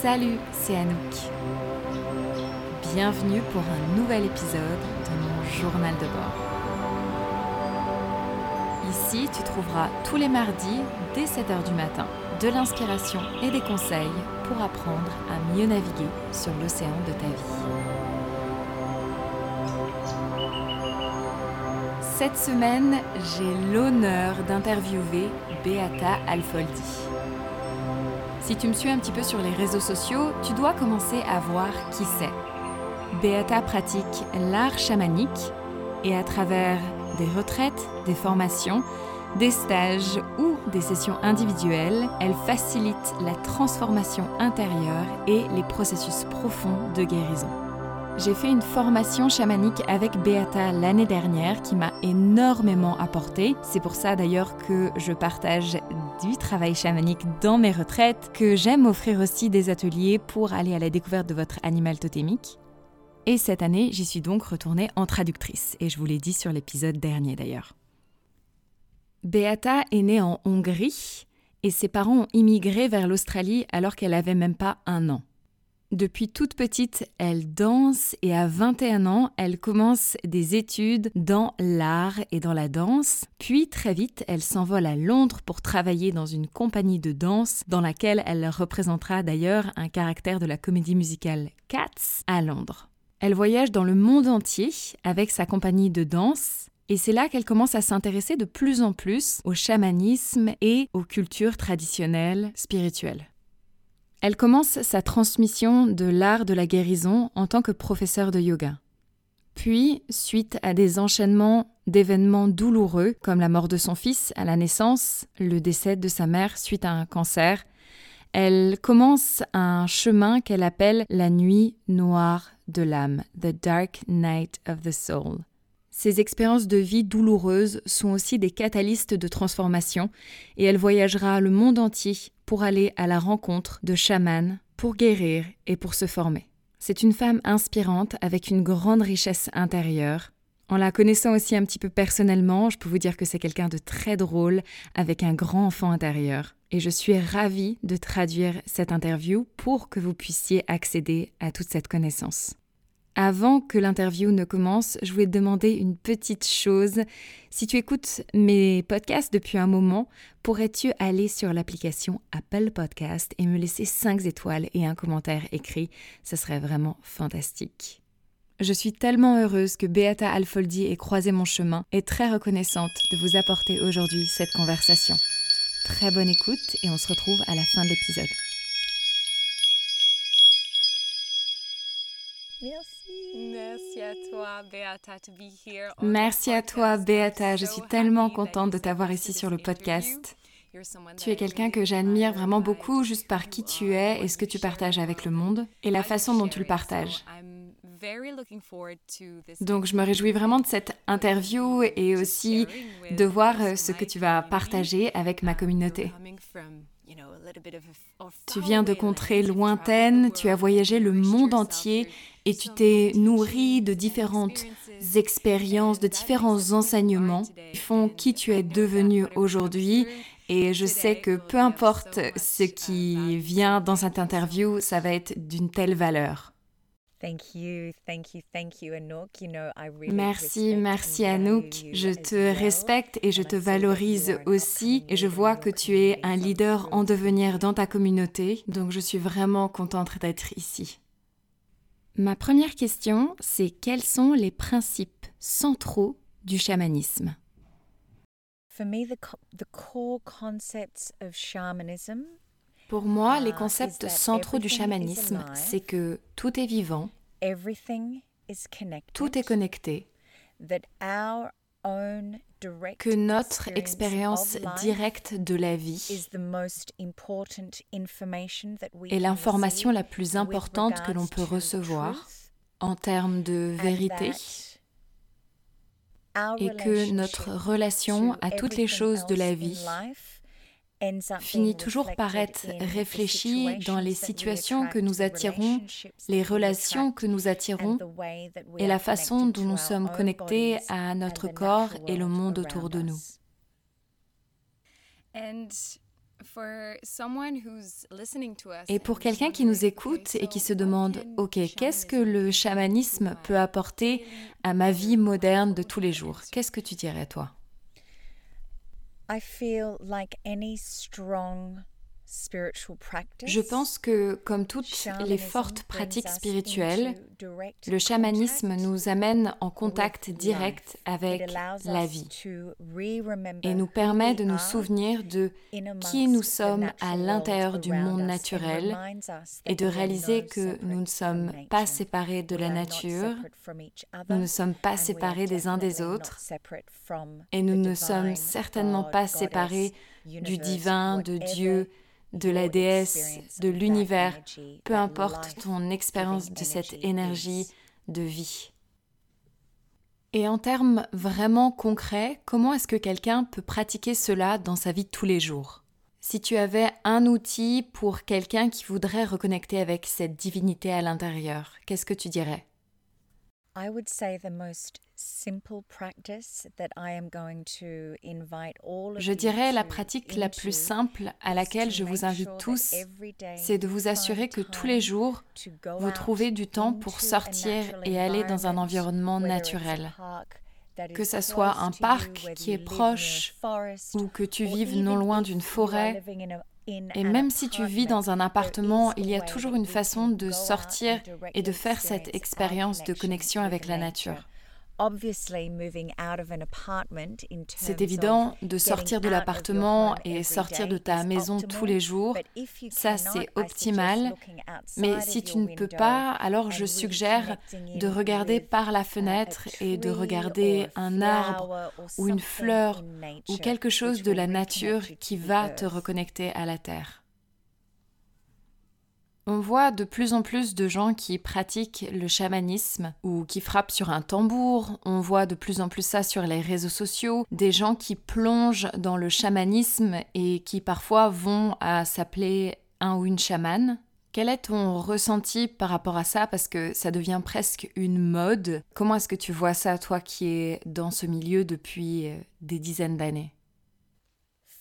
Salut, c'est Anouk. Bienvenue pour un nouvel épisode de mon journal de bord. Ici, tu trouveras tous les mardis, dès 7h du matin, de l'inspiration et des conseils pour apprendre à mieux naviguer sur l'océan de ta vie. Cette semaine, j'ai l'honneur d'interviewer Beata Alfoldi. Si tu me suis un petit peu sur les réseaux sociaux, tu dois commencer à voir qui c'est. Beata pratique l'art chamanique et à travers des retraites, des formations, des stages ou des sessions individuelles, elle facilite la transformation intérieure et les processus profonds de guérison. J'ai fait une formation chamanique avec Beata l'année dernière qui m'a énormément apporté. C'est pour ça d'ailleurs que je partage du travail chamanique dans mes retraites, que j'aime offrir aussi des ateliers pour aller à la découverte de votre animal totémique. Et cette année, j'y suis donc retournée en traductrice, et je vous l'ai dit sur l'épisode dernier d'ailleurs. Beata est née en Hongrie, et ses parents ont immigré vers l'Australie alors qu'elle avait même pas un an. Depuis toute petite, elle danse et à 21 ans, elle commence des études dans l'art et dans la danse. Puis très vite, elle s'envole à Londres pour travailler dans une compagnie de danse dans laquelle elle représentera d'ailleurs un caractère de la comédie musicale Cats à Londres. Elle voyage dans le monde entier avec sa compagnie de danse et c'est là qu'elle commence à s'intéresser de plus en plus au chamanisme et aux cultures traditionnelles spirituelles. Elle commence sa transmission de l'art de la guérison en tant que professeure de yoga. Puis, suite à des enchaînements d'événements douloureux comme la mort de son fils à la naissance, le décès de sa mère suite à un cancer, elle commence un chemin qu'elle appelle la nuit noire de l'âme, The Dark Night of the Soul. Ces expériences de vie douloureuses sont aussi des catalystes de transformation et elle voyagera le monde entier pour aller à la rencontre de chamans, pour guérir et pour se former. C'est une femme inspirante avec une grande richesse intérieure. En la connaissant aussi un petit peu personnellement, je peux vous dire que c'est quelqu'un de très drôle avec un grand enfant intérieur. Et je suis ravie de traduire cette interview pour que vous puissiez accéder à toute cette connaissance. Avant que l'interview ne commence, je voulais te demander une petite chose. Si tu écoutes mes podcasts depuis un moment, pourrais-tu aller sur l'application Apple Podcast et me laisser 5 étoiles et un commentaire écrit? Ce serait vraiment fantastique. Je suis tellement heureuse que Beata Alfoldi ait croisé mon chemin et très reconnaissante de vous apporter aujourd'hui cette conversation. Très bonne écoute et on se retrouve à la fin de l'épisode. Merci. Merci à toi, Beata, to be here. Merci à toi, Beata. Je suis tellement contente de t'avoir ici sur le podcast. Tu es quelqu'un que j'admire vraiment beaucoup juste par qui tu es et ce que tu partages avec le monde et la façon dont tu le partages. Donc je me réjouis vraiment de cette interview et aussi de voir euh, ce que tu vas partager avec ma communauté. Tu viens de contrées lointaines, tu as voyagé le monde entier et tu t'es nourri de différentes expériences, de différents enseignements qui font qui tu es devenu aujourd'hui. Et je sais que peu importe ce qui vient dans cette interview, ça va être d'une telle valeur. Merci, merci Anouk. Je te respecte et je te valorise aussi. et je vois que tu es un leader en devenir dans ta communauté, donc je suis vraiment contente d'être ici. Ma première question, c'est quels sont les principes centraux du chamanisme? Pour moi, les concepts centraux du chamanisme, c'est que tout est vivant, tout est connecté, que notre expérience directe de la vie est l'information la plus importante que l'on peut recevoir en termes de vérité et que notre relation à toutes les choses de la vie finit toujours par être réfléchi dans les situations que nous attirons, les relations que nous attirons et la façon dont nous sommes connectés à notre corps et le monde autour de nous. Et pour quelqu'un qui nous écoute et qui se demande, ok, qu'est-ce que le chamanisme peut apporter à ma vie moderne de tous les jours? Qu'est-ce que tu dirais toi? I feel like any strong je pense que, comme toutes les fortes pratiques spirituelles, le chamanisme nous amène en contact direct avec la vie et nous permet de nous souvenir de qui nous sommes à l'intérieur du monde naturel et de réaliser que nous ne sommes pas séparés de la nature, nous ne sommes pas séparés des uns des autres et nous ne sommes certainement pas séparés du divin, de Dieu, de la déesse, de l'univers, peu importe ton expérience de cette énergie de vie. Et en termes vraiment concrets, comment est-ce que quelqu'un peut pratiquer cela dans sa vie tous les jours? Si tu avais un outil pour quelqu'un qui voudrait reconnecter avec cette divinité à l'intérieur, qu'est-ce que tu dirais? Je dirais la pratique la plus simple à laquelle je vous invite tous, c'est de vous assurer que tous les jours, vous trouvez du temps pour sortir et aller dans un environnement naturel. Que ce soit un parc qui est proche ou que tu vives non loin d'une forêt et même si tu vis dans un appartement, il y a toujours une façon de sortir et de faire cette expérience de connexion avec la nature. C'est évident de sortir de l'appartement et sortir de ta maison tous les jours. Ça, c'est optimal. Mais si tu ne peux pas, alors je suggère de regarder par la fenêtre et de regarder un arbre ou une fleur ou quelque chose de la nature qui va te reconnecter à la terre. On voit de plus en plus de gens qui pratiquent le chamanisme ou qui frappent sur un tambour. On voit de plus en plus ça sur les réseaux sociaux. Des gens qui plongent dans le chamanisme et qui parfois vont à s'appeler un ou une chamane. Quel est ton ressenti par rapport à ça? Parce que ça devient presque une mode. Comment est-ce que tu vois ça, toi qui es dans ce milieu depuis euh, des dizaines d'années?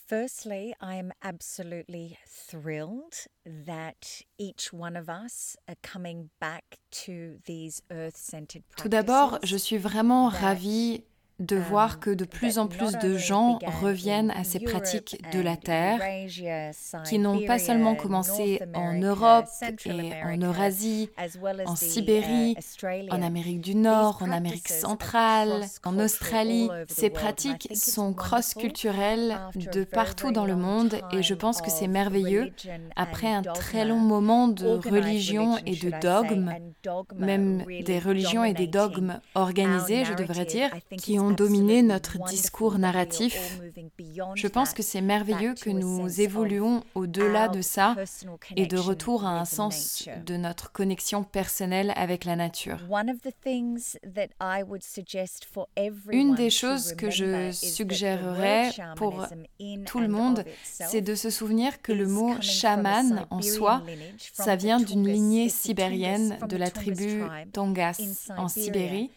Firstly, I am absolutely thrilled that each one of us are coming back to these earth-centered practices. Tout d'abord, je suis vraiment ravie de voir que de plus en plus de gens reviennent à ces pratiques de la Terre, qui n'ont pas seulement commencé en Europe et en Eurasie, en Sibérie, en Amérique du Nord, en Amérique centrale, en Australie. Ces pratiques sont cross-culturelles de partout dans le monde et je pense que c'est merveilleux. Après un très long moment de religion et de dogmes, même des religions et des dogmes organisés, je devrais dire, qui ont dominer notre discours narratif. Je pense que c'est merveilleux que nous évoluons au-delà de ça et de retour à un sens de notre connexion personnelle avec la nature. Une des choses que je suggérerais pour tout le monde, c'est de se souvenir que le mot chaman en soi, ça vient d'une lignée sibérienne de la tribu Tongas en Sibérie.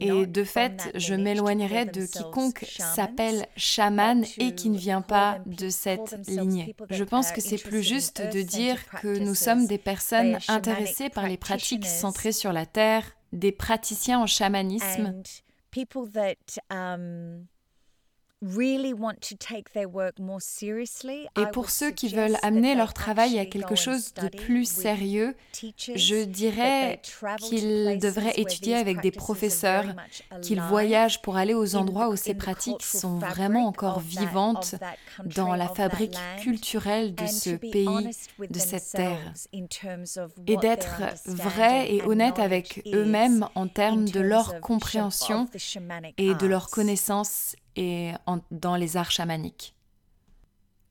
Et de fait, je m'éloignerai de quiconque s'appelle chaman et qui ne vient pas de cette lignée. Je pense que c'est plus juste de dire que nous sommes des personnes intéressées par les pratiques centrées sur la terre, des praticiens en chamanisme et pour ceux qui veulent amener leur travail à quelque chose de plus sérieux, je dirais qu'ils devraient étudier avec des professeurs, qu'ils voyagent pour aller aux endroits où ces pratiques sont vraiment encore vivantes dans la fabrique culturelle de ce pays, de cette terre, et d'être vrais et honnêtes avec eux-mêmes en termes de leur compréhension et de leur connaissance et dans les arts chamaniques.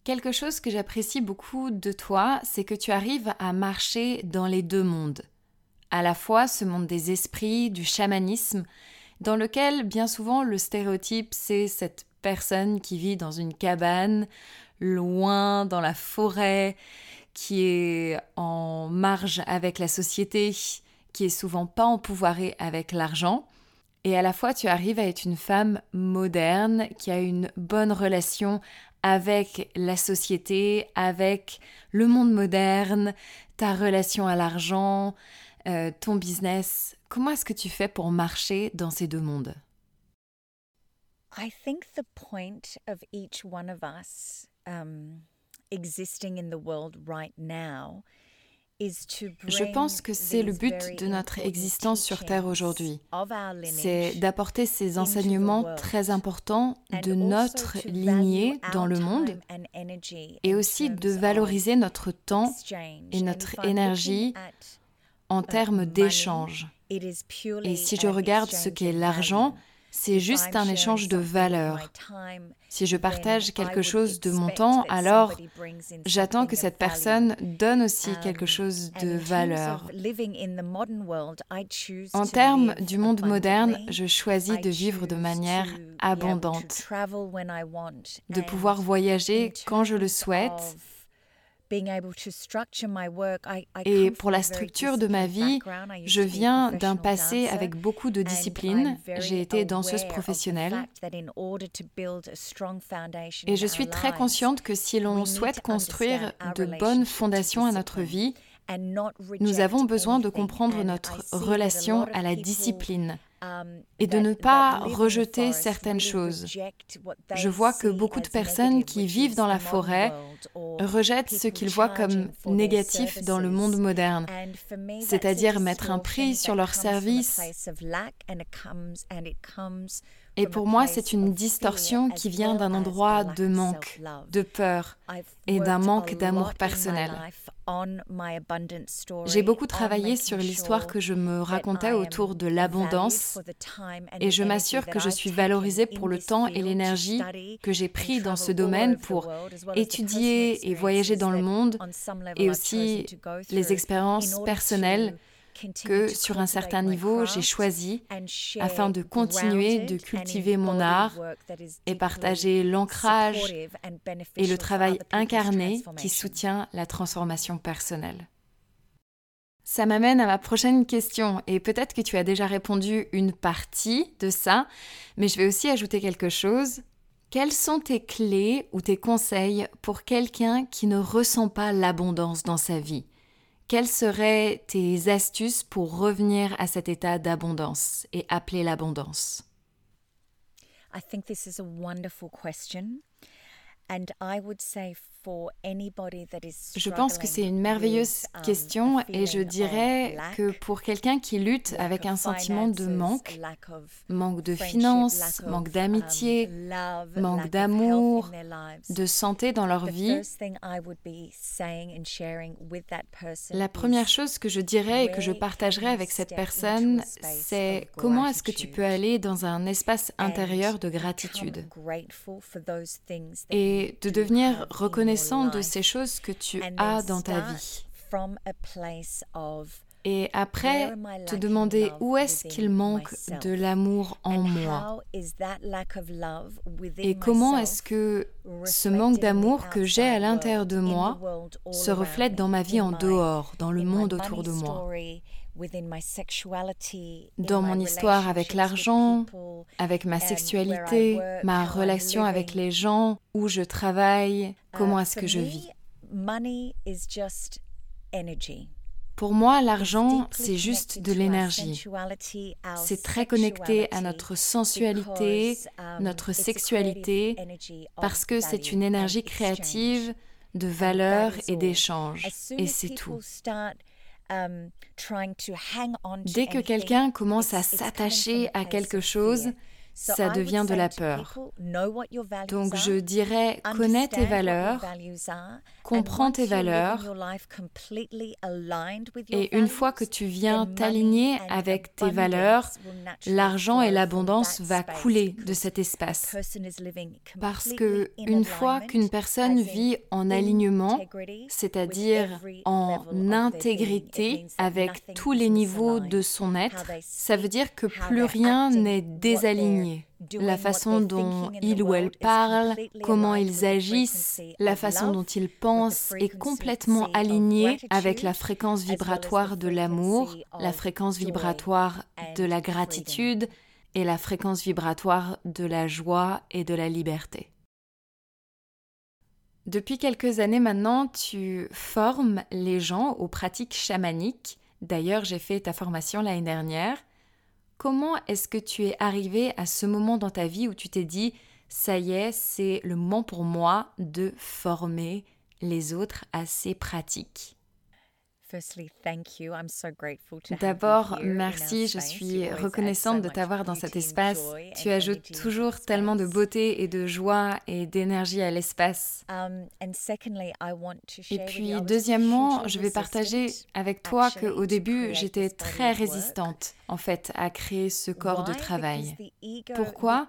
Quelque chose que j'apprécie beaucoup de toi, c'est que tu arrives à marcher dans les deux mondes. À la fois ce monde des esprits, du chamanisme, dans lequel bien souvent le stéréotype c'est cette personne qui vit dans une cabane, loin dans la forêt, qui est en marge avec la société, qui est souvent pas empouvoirée avec l'argent, Et à la fois, tu arrives à être une femme moderne qui a une bonne relation avec la société, avec le monde moderne, ta relation à l'argent, euh, ton business. Comment est-ce que tu fais pour marcher dans ces deux mondes? I think the point of each one of us um, existing in the world right now Je pense que c'est le but de notre existence sur Terre aujourd'hui. C'est d'apporter ces enseignements très importants de notre lignée dans le monde et aussi de valoriser notre temps et notre énergie en termes d'échange. Et si je regarde ce qu'est l'argent, c'est juste un échange de valeurs. Si je partage quelque chose de mon temps, alors j'attends que cette personne donne aussi quelque chose de valeur. En termes du monde moderne, je choisis de vivre de manière abondante, de pouvoir voyager quand je le souhaite et pour la structure de ma vie, je viens d'un passé avec beaucoup de discipline. J'ai été danseuse professionnelle. Et je suis très consciente que si l'on souhaite construire de bonnes fondations à notre vie, nous avons besoin de comprendre notre relation à la discipline et de ne pas rejeter certaines choses. Je vois que beaucoup de personnes qui vivent dans la forêt rejettent ce qu'ils voient comme négatif dans le monde moderne, c'est-à-dire mettre un prix sur leurs services. Et pour moi, c'est une distorsion qui vient d'un endroit de manque, de peur et d'un manque d'amour personnel. J'ai beaucoup travaillé sur l'histoire que je me racontais autour de l'abondance et je m'assure que je suis valorisée pour le temps et l'énergie que j'ai pris dans ce domaine pour étudier et voyager dans le monde et aussi les expériences personnelles que sur un certain niveau j'ai choisi afin de continuer de cultiver mon art et partager l'ancrage et le travail incarné qui soutient la transformation personnelle. Ça m'amène à ma prochaine question et peut-être que tu as déjà répondu une partie de ça, mais je vais aussi ajouter quelque chose. Quelles sont tes clés ou tes conseils pour quelqu'un qui ne ressent pas l'abondance dans sa vie? Quelles seraient tes astuces pour revenir à cet état d'abondance et appeler l'abondance? I think this is a wonderful question. And I would say je pense que c'est une merveilleuse um, question et je dirais que pour quelqu'un qui lutte avec un sentiment de manque, manque de finances, manque um, d'amitié, manque d'amour, de santé dans leur vie, la première chose que je dirais et que je partagerais avec cette personne, c'est comment est-ce que tu peux aller dans un espace intérieur de gratitude et de devenir reconnaissant de ces choses que tu as dans ta vie. Et après, te demander où est-ce qu'il manque de l'amour en moi? et comment est-ce que ce manque d'amour que j'ai à l'intérieur de moi se reflète dans ma vie en dehors, dans le monde autour de moi? Dans mon histoire avec l'argent, avec ma sexualité, ma relation avec les gens, où je travaille, comment est-ce que je vis. Pour moi, l'argent, c'est juste de l'énergie. C'est très connecté à notre sensualité, notre sexualité, parce que c'est une énergie créative, de valeur et d'échange. Et c'est tout. Um, Dès que quelqu'un commence à s'attacher à quelque chose, ça devient de la peur. Donc je dirais, connais tes valeurs, comprends tes valeurs, et une fois que tu viens t'aligner avec tes valeurs, l'argent et l'abondance va couler de cet espace. Parce que une fois qu'une personne vit en alignement, c'est-à-dire en intégrité avec tous les niveaux de son être, ça veut dire que plus rien n'est désaligné la façon dont ils ou elles parlent, comment ils agissent, la façon dont ils pensent est complètement alignée avec la fréquence vibratoire de l'amour, la fréquence vibratoire de la gratitude et la fréquence vibratoire de la joie et de la liberté. Depuis quelques années maintenant, tu formes les gens aux pratiques chamaniques. D'ailleurs, j'ai fait ta formation l'année dernière. Comment est-ce que tu es arrivé à ce moment dans ta vie où tu t'es dit, ça y est, c'est le moment pour moi de former les autres à ces pratiques? D'abord, merci, je suis reconnaissante de t'avoir dans cet espace. Tu ajoutes toujours tellement de beauté et de joie et d'énergie à l'espace. Um, et puis, deuxièmement, je vais partager avec toi qu'au début, j'étais très résistante, en fait, à créer ce corps de travail. Pourquoi?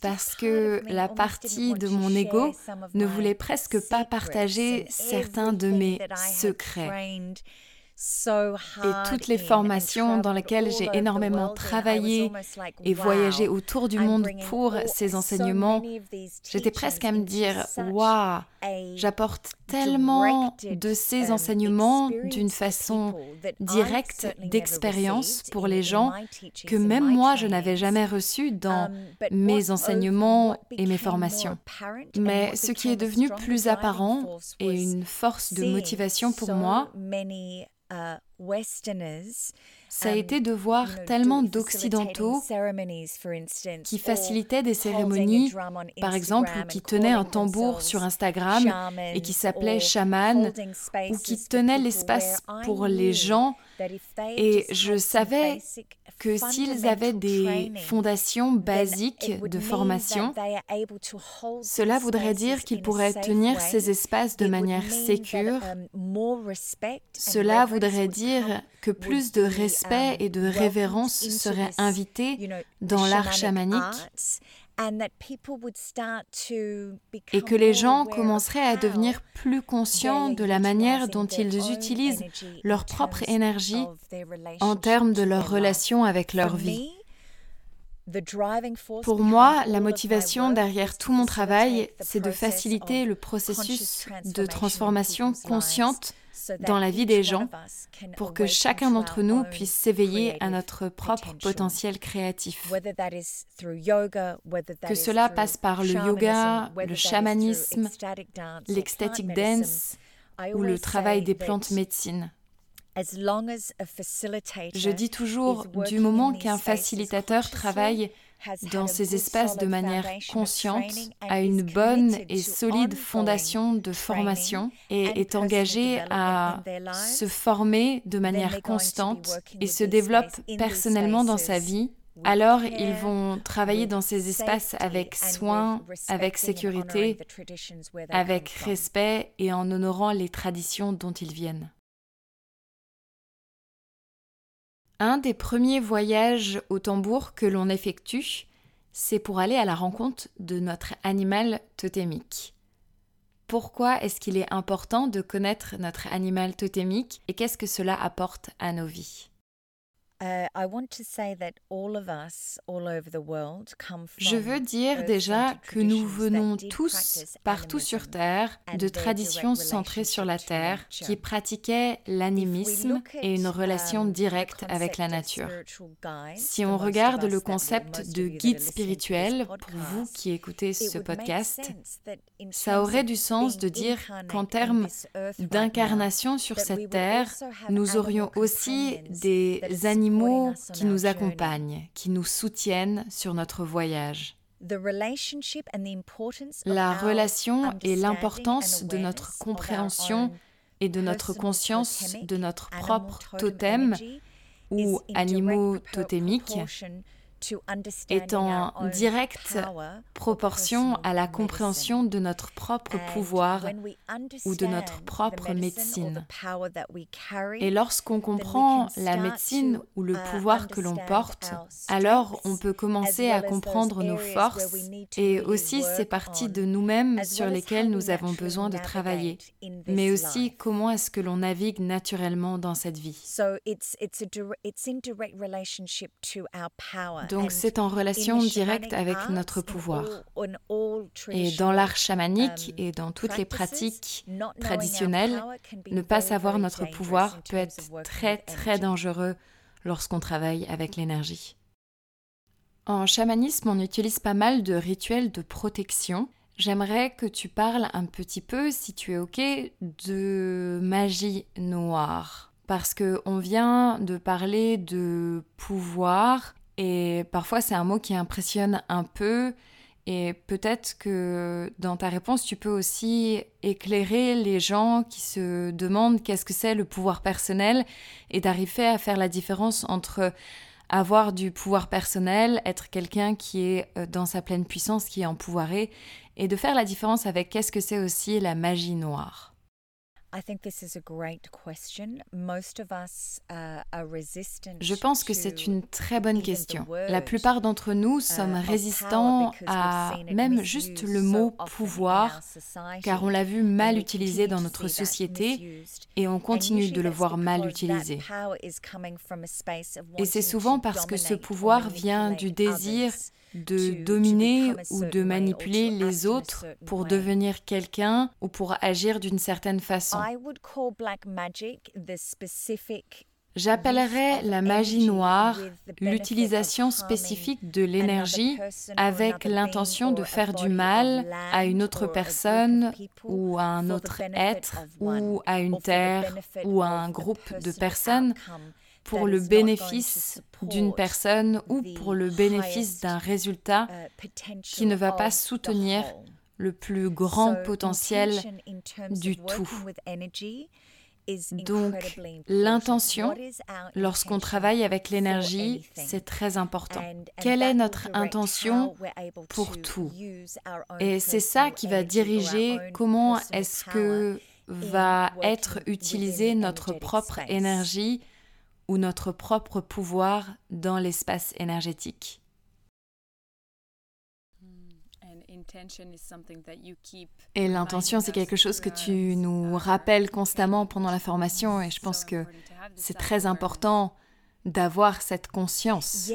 Parce que la partie de mon ego ne voulait presque pas partager certains de mes secrets et toutes les formations dans lesquelles j'ai énormément travaillé et voyagé autour du monde pour ces enseignements, j'étais presque à me dire, waouh, j'apporte tellement de ces um, enseignements d'une façon directe d'expérience pour les gens que même moi, je n'avais jamais reçu dans um, mes enseignements et mes formations. Mais ce qui est devenu plus apparent et une force de motivation pour moi, Uh, ça a été de voir tellement d'Occidentaux qui facilitaient des cérémonies, par exemple, ou qui tenaient un tambour sur Instagram et qui s'appelaient chaman, ou qui tenaient l'espace pour les gens. Et je savais que s'ils avaient des fondations basiques de formation, cela voudrait dire qu'ils pourraient tenir ces espaces de manière sécure. Um, cela voudrait dire que plus de respect um, et de révérence seraient invités dans l'art chamanique et que les gens commenceraient à devenir plus conscients de la manière dont ils utilisent leur propre énergie en termes de leur relation avec leur vie. Pour moi, la motivation derrière tout mon travail, c'est de faciliter le processus de transformation consciente dans la vie des gens pour que chacun d'entre nous puisse s'éveiller à notre propre potentiel créatif. Que cela passe par le yoga, le chamanisme, l'ecstatic dance ou le travail des plantes médecines. Je dis toujours, du moment qu'un facilitateur travaille dans ces espaces de manière consciente, a une bonne et solide fondation de formation et est engagé à se former de manière constante et se développe personnellement dans sa vie, alors ils vont travailler dans ces espaces avec soin, avec sécurité, avec respect et en honorant les traditions dont ils viennent. Un des premiers voyages au tambour que l'on effectue, c'est pour aller à la rencontre de notre animal totémique. Pourquoi est-ce qu'il est important de connaître notre animal totémique et qu'est-ce que cela apporte à nos vies? Je veux dire déjà que nous venons tous partout sur Terre de traditions centrées sur la Terre qui pratiquaient l'animisme et une relation um, directe avec la nature. Si on regarde le concept de guide spirituel, pour vous qui écoutez ce podcast, ça aurait du sens de dire qu'en termes d'incarnation sur cette Terre, nous aurions aussi des animaux qui nous accompagnent, qui nous soutiennent sur notre voyage. La relation et l'importance de notre compréhension et de notre conscience de notre propre totem ou animaux totémiques est en directe proportion à la compréhension de notre propre pouvoir ou de notre propre médecine. Et lorsqu'on comprend la médecine ou le uh, pouvoir que l'on porte, alors on peut commencer à comprendre nos forces et aussi ces parties de nous-mêmes sur lesquelles nous avons besoin de travailler, mais aussi comment est-ce que l'on navigue naturellement dans cette vie. Donc c'est en relation directe avec notre pouvoir. Et dans l'art chamanique um, et dans toutes les pratiques traditionnelles, ne pas savoir notre pouvoir peut être très très dangereux lorsqu'on travaille avec l'énergie. En chamanisme, on utilise pas mal de rituels de protection. J'aimerais que tu parles un petit peu, si tu es OK, de magie noire. Parce que on vient de parler de pouvoir et parfois c'est un mot qui impressionne un peu et peut-être que dans ta réponse, tu peux aussi éclairer les gens qui se demandent qu'est-ce que c'est le pouvoir personnel et d'arriver à faire la différence entre avoir du pouvoir personnel, être quelqu'un qui est euh, dans sa pleine puissance, qui est empouvoiré, et de faire la différence avec qu'est-ce que c'est aussi la magie noire. Je pense que c'est une très bonne question. La plupart d'entre nous uh, sommes résistants à même juste le mot pouvoir, car on l'a vu mal utilisé dans notre société et on continue de le voir mal utilisé. Et c'est souvent parce que ce pouvoir vient du désir de dominer ou de manipuler les autres pour devenir quelqu'un ou pour agir d'une certaine façon. J'appellerais la magie noire l'utilisation spécifique de l'énergie avec l'intention de faire du mal à une autre personne ou à un autre être ou à une terre ou à un groupe de personnes pour le bénéfice d'une personne ou pour le bénéfice d'un résultat uh, qui ne va pas soutenir le plus grand potentiel du tout. Donc, l'intention, lorsqu'on travaille avec l'énergie, c'est très important. Quelle est notre intention pour tout? Et c'est ça qui va diriger comment est-ce que va être utilisée notre propre énergie ou notre propre pouvoir dans l'espace énergétique. Et l'intention, c'est quelque chose que tu nous rappelles constamment pendant la formation et je pense que c'est très important d'avoir cette conscience.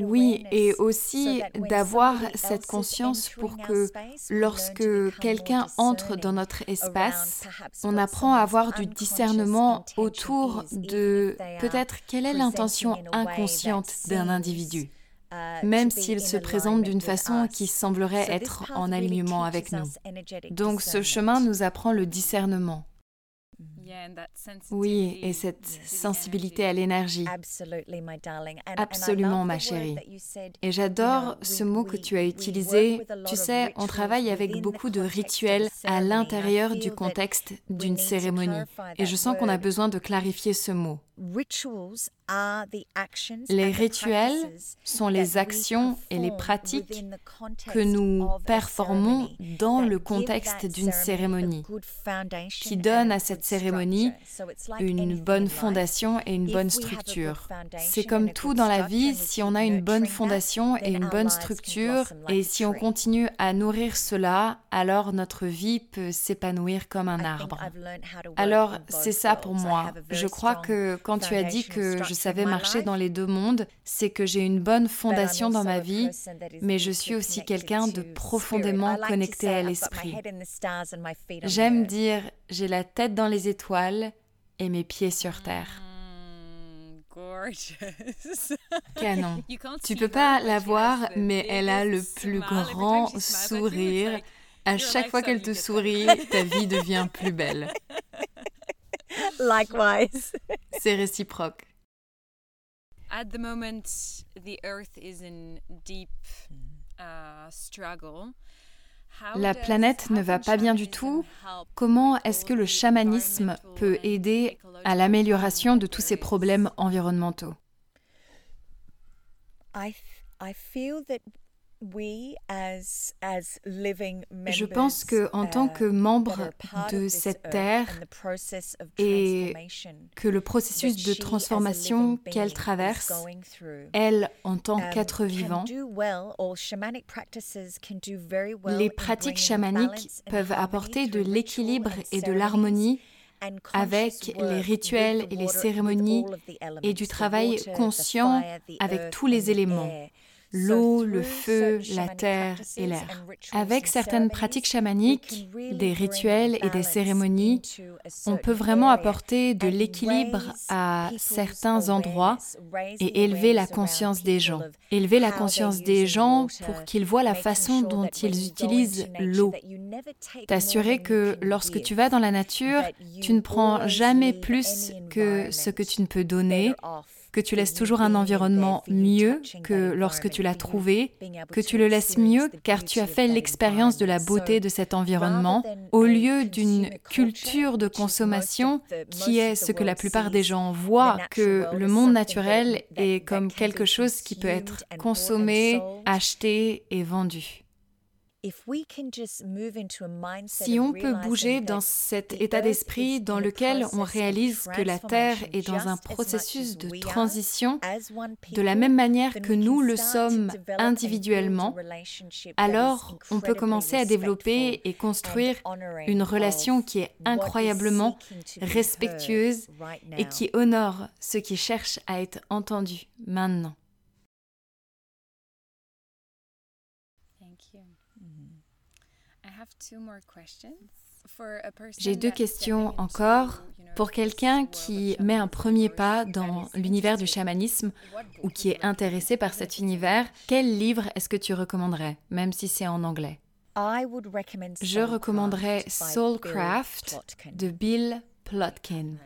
Oui, et aussi d'avoir cette conscience pour que lorsque quelqu'un entre dans notre espace, on apprend à avoir du discernement autour de peut-être quelle est l'intention inconsciente d'un individu uh, même s'il se présente d'une façon qui semblerait être en alignement avec nous. Donc ce chemin nous apprend le discernement. Oui, et cette sensibilité à l'énergie. Absolument, ma chérie. Et j'adore ce mot que tu as utilisé. Tu sais, on travaille avec beaucoup de rituels à l'intérieur du contexte d'une cérémonie. Et je sens qu'on a besoin de clarifier ce mot. Les rituels sont les actions et les pratiques que nous performons dans le contexte d'une cérémonie, qui donnent à cette cérémonie une bonne fondation et une bonne structure. C'est comme tout dans la vie, si on a une bonne fondation et une bonne structure, et si on continue à nourrir cela, alors notre vie peut s'épanouir comme un arbre. Alors, c'est ça pour moi. Je crois que quand tu as dit que je savais marcher dans les deux mondes, c'est que j'ai une bonne fondation dans ma vie, mais je suis aussi quelqu'un de profondément connecté à l'esprit. J'aime dire j'ai la tête dans les étoiles et mes pieds sur terre. Canon. Tu peux pas la voir, mais elle a le plus grand sourire. À chaque fois qu'elle te sourit, ta vie devient plus belle. Likewise. C'est réciproque. At the moment, the earth is in deep uh, struggle. La planète ne va pas bien du tout. Comment est-ce que le chamanisme peut aider à l'amélioration de tous ces problèmes environnementaux? Je pense que en tant que uh, membre de cette terre et que le processus de transformation qu'elle traverse, elle en tant um, qu'être vivant, les pratiques chamaniques peuvent apporter de l'équilibre et de l'harmonie avec les rituels et les cérémonies et du travail conscient avec tous les éléments l'eau, le feu, la terre et l'air. Avec certaines pratiques chamaniques, des rituels et des cérémonies, on peut vraiment apporter de l'équilibre à certains endroits et élever la conscience des gens. Élever la conscience des gens pour qu'ils voient la façon dont ils utilisent l'eau. T'assurer que lorsque tu vas dans la nature, tu ne prends jamais plus que ce que tu ne peux donner que tu laisses toujours un environnement mieux que lorsque tu l'as trouvé, que tu le laisses mieux car tu as fait l'expérience de la beauté de cet environnement, au lieu d'une culture de consommation qui est ce que la plupart des gens voient, que le monde naturel est comme quelque chose qui peut être consommé, acheté et vendu. Si on peut bouger dans cet état d'esprit dans lequel on réalise que la Terre est dans un processus de transition, de la même manière que nous le sommes individuellement, alors on peut commencer à développer et construire une relation qui est incroyablement respectueuse et qui honore ceux qui cherchent à être entendus maintenant. J'ai deux questions encore. Pour quelqu'un qui met un premier pas dans l'univers du chamanisme ou qui est intéressé par cet univers, quel livre est-ce que tu recommanderais, même si c'est en anglais? Je recommanderais Soulcraft de Bill Plotkin.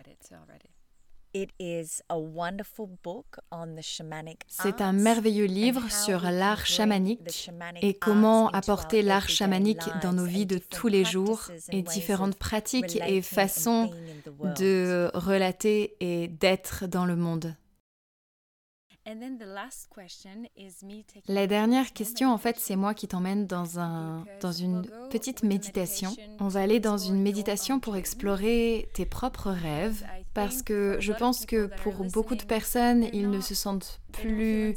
C'est un merveilleux livre sur l'art chamanique et comment apporter l'art chamanique dans nos vies de tous les jours et différentes pratiques et façons de relater et d'être dans le monde. La dernière question, en fait, c'est moi qui t'emmène dans, un, dans une petite méditation. On va aller dans une méditation pour explorer tes propres rêves, parce que je pense que pour beaucoup de personnes, ils ne se sentent plus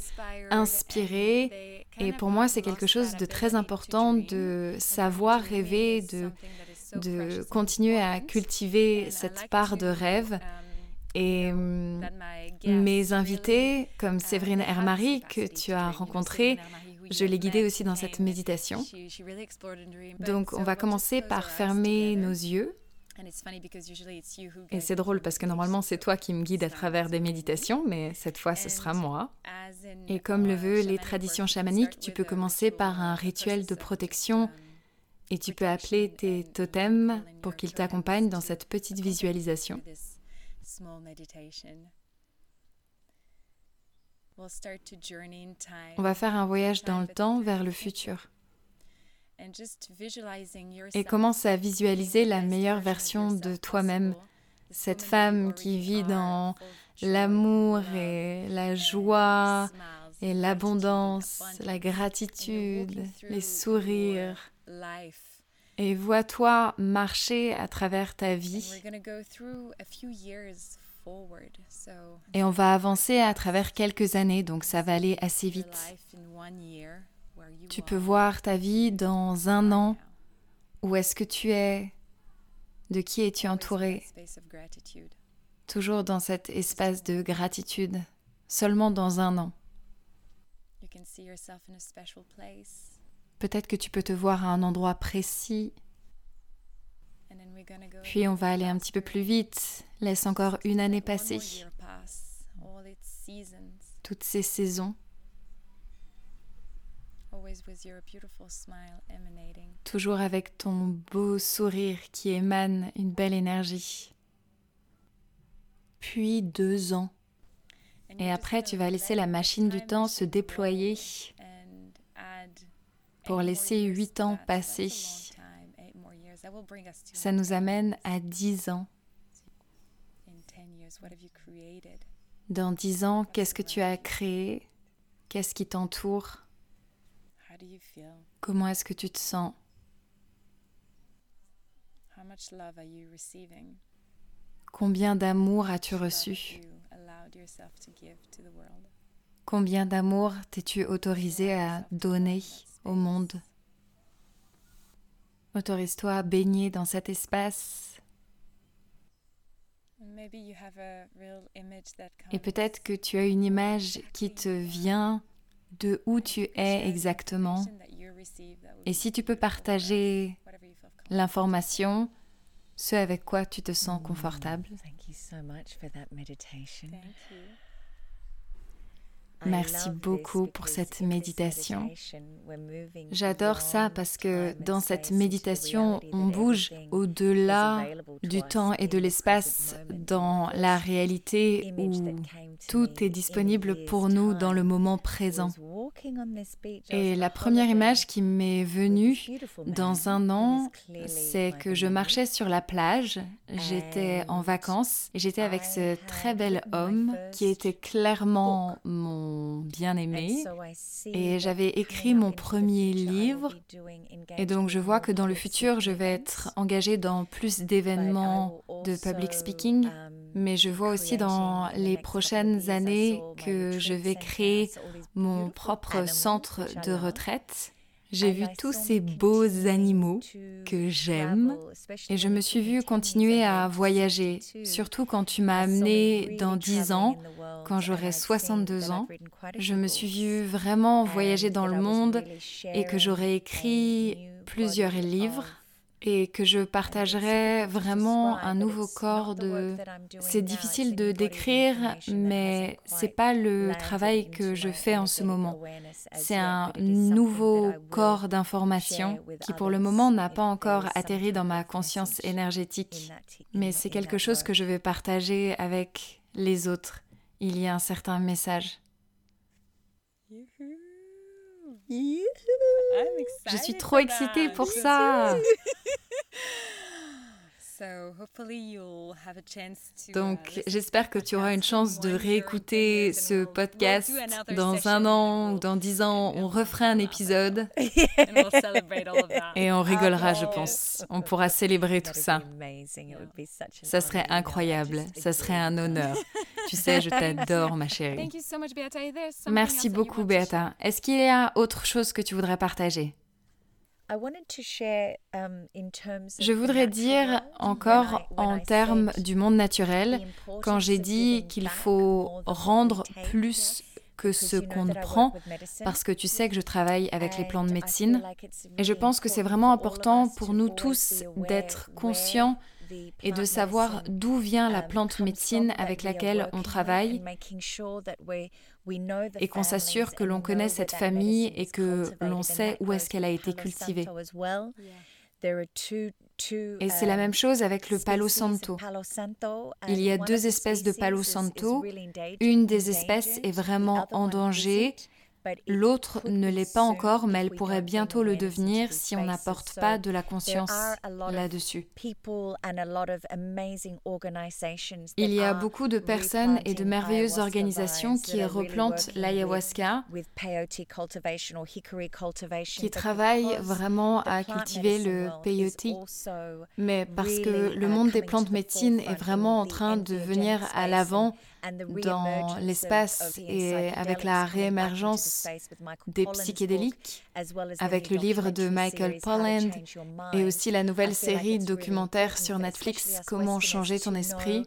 inspirés. Et pour moi, c'est quelque chose de très important de savoir rêver, de, de continuer à cultiver cette part de rêve. Et hum, mes invités, comme Séverine Hermary, que tu as rencontré, je l'ai guidée aussi dans cette méditation. Donc, on va commencer par fermer nos yeux. Et c'est drôle parce que normalement c'est toi qui me guides à travers des méditations, mais cette fois ce sera moi. Et comme le veut les traditions chamaniques, tu peux commencer par un rituel de protection et tu peux appeler tes totems pour qu'ils t'accompagnent dans cette petite visualisation. On va faire un voyage dans le temps vers le futur. Et commence à visualiser la meilleure version de toi-même, cette femme qui vit dans l'amour et la joie et l'abondance, la gratitude, les sourires. Et vois-toi marcher à travers ta vie. Et on va avancer à travers quelques années, donc ça va aller assez vite. Tu peux voir ta vie dans un an. Où est-ce que tu es? De qui es-tu entouré? Toujours dans cet espace de gratitude, seulement dans un an. Peut-être que tu peux te voir à un endroit précis. Puis on va aller un petit peu plus vite. Laisse encore une année passer. Toutes ces saisons. Toujours avec ton beau sourire qui émane une belle énergie. Puis deux ans. Et après, tu vas laisser la machine du temps se déployer pour laisser huit ans passer. Ça nous amène à dix ans. Dans dix ans, qu'est-ce que tu as créé? Qu'est-ce qui t'entoure? Comment est-ce que tu te sens? Combien d'amour as-tu reçu? Combien d'amour t'es-tu autorisé à donner au monde? Autorise-toi à baigner dans cet espace. Et peut-être que tu as une image qui te vient de où tu es exactement. Et si tu peux partager l'information, ce avec quoi tu te sens confortable. Merci beaucoup pour cette méditation. J'adore ça parce que dans cette méditation, on bouge au-delà du temps et de l'espace dans la réalité où tout est disponible pour nous dans le moment présent. Et la première image qui m'est venue dans un an, c'est que je marchais sur la plage, j'étais en vacances et j'étais avec ce très bel homme qui était clairement mon bien-aimé. Et j'avais écrit mon premier livre. et donc je vois que dans le futur je vais être engagée dans plus d'événements de public speaking. mais je vois aussi dans les prochaines années que je vais créer mon propre centre de retraite. J'ai vu tous ces beaux animaux que j'aime et je me suis vue continuer à voyager, surtout quand tu m'as amené dans 10 ans, quand j'aurai 62 ans. Je me suis vue vraiment voyager dans le monde et que j'aurais écrit plusieurs livres et que je partagerai vraiment un nouveau corps de c'est difficile de décrire mais c'est pas le travail que je fais en ce moment. C'est un nouveau corps d'information qui pour le moment n'a pas encore atterri dans ma conscience énergétique mais c'est quelque chose que je vais partager avec les autres. Il y a un certain message je suis trop excitée pour ça. Donc, j'espère que tu auras une chance de réécouter ce podcast dans un an ou dans dix ans. On refera un épisode et on rigolera, je pense. On pourra célébrer tout ça. Ça serait incroyable. Ça serait un honneur. Tu sais, je t'adore, ma chérie. Merci beaucoup, Beata. Est-ce qu'il y a autre chose que tu voudrais partager? Um, Je voudrais dire encore en termes du monde naturel, quand j'ai dit qu'il faut rendre plus que ce qu'on prend, parce que tu sais que je travaille avec les plans de médecine, et je pense que c'est vraiment important pour nous tous d'être conscients et de savoir d'où vient la um, plante médecine avec laquelle on travaille et qu'on s'assure que l'on connaît cette famille et que l'on sait où est-ce qu'elle a été cultivée. Et c'est la même chose avec le Palo Santo. Il y a deux espèces de Palo Santo. Une des espèces est vraiment en danger L'autre ne l'est pas encore, mais elle pourrait bientôt le devenir si on n'apporte pas de la conscience là-dessus. Il y a beaucoup de personnes et de merveilleuses organisations qui replantent l'ayahuasca, qui travaillent vraiment à cultiver le peyote, mais parce que le monde des plantes médecines est vraiment en train de venir à l'avant dans l'espace et avec la réémergence des psychédéliques, avec le livre de Michael Polland et aussi la nouvelle série documentaire sur Netflix Comment changer ton esprit.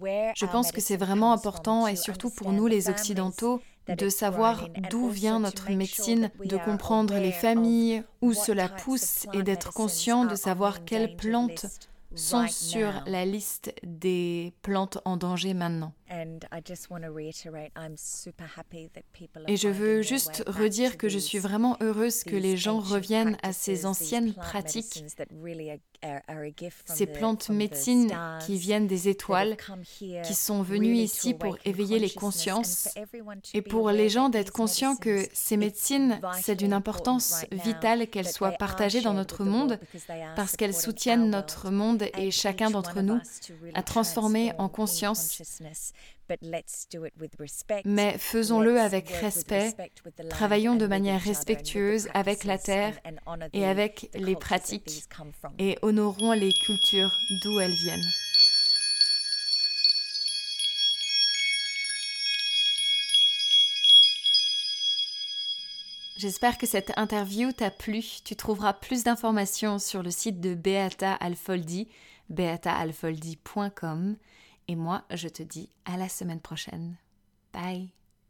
Je pense que c'est vraiment important et surtout pour nous les Occidentaux de savoir d'où vient notre médecine, de comprendre les familles, où cela pousse et d'être conscient de savoir quelles plantes sont sur la liste des plantes en danger maintenant. Et je veux juste redire que je suis vraiment heureuse que les gens reviennent à ces anciennes pratiques, ces plantes médecines qui viennent des étoiles, qui sont venues ici pour éveiller les consciences. et pour les gens d'être conscients que ces médecines, c'est d'une importance vitale qu'elles soient partagées dans notre monde parce qu'elles soutiennent notre monde et chacun d'entre nous à transformer en conscience. mais faisons-le avec respect, travaillons de manière respectueuse avec la terre et avec les pratiques. et honorons les cultures d'où elles viennent. J'espère que cette interview t'a plu. Tu trouveras plus d'informations sur le site de Beata Alfoldi, beataalfoldi.com. Et moi, je te dis à la semaine prochaine. Bye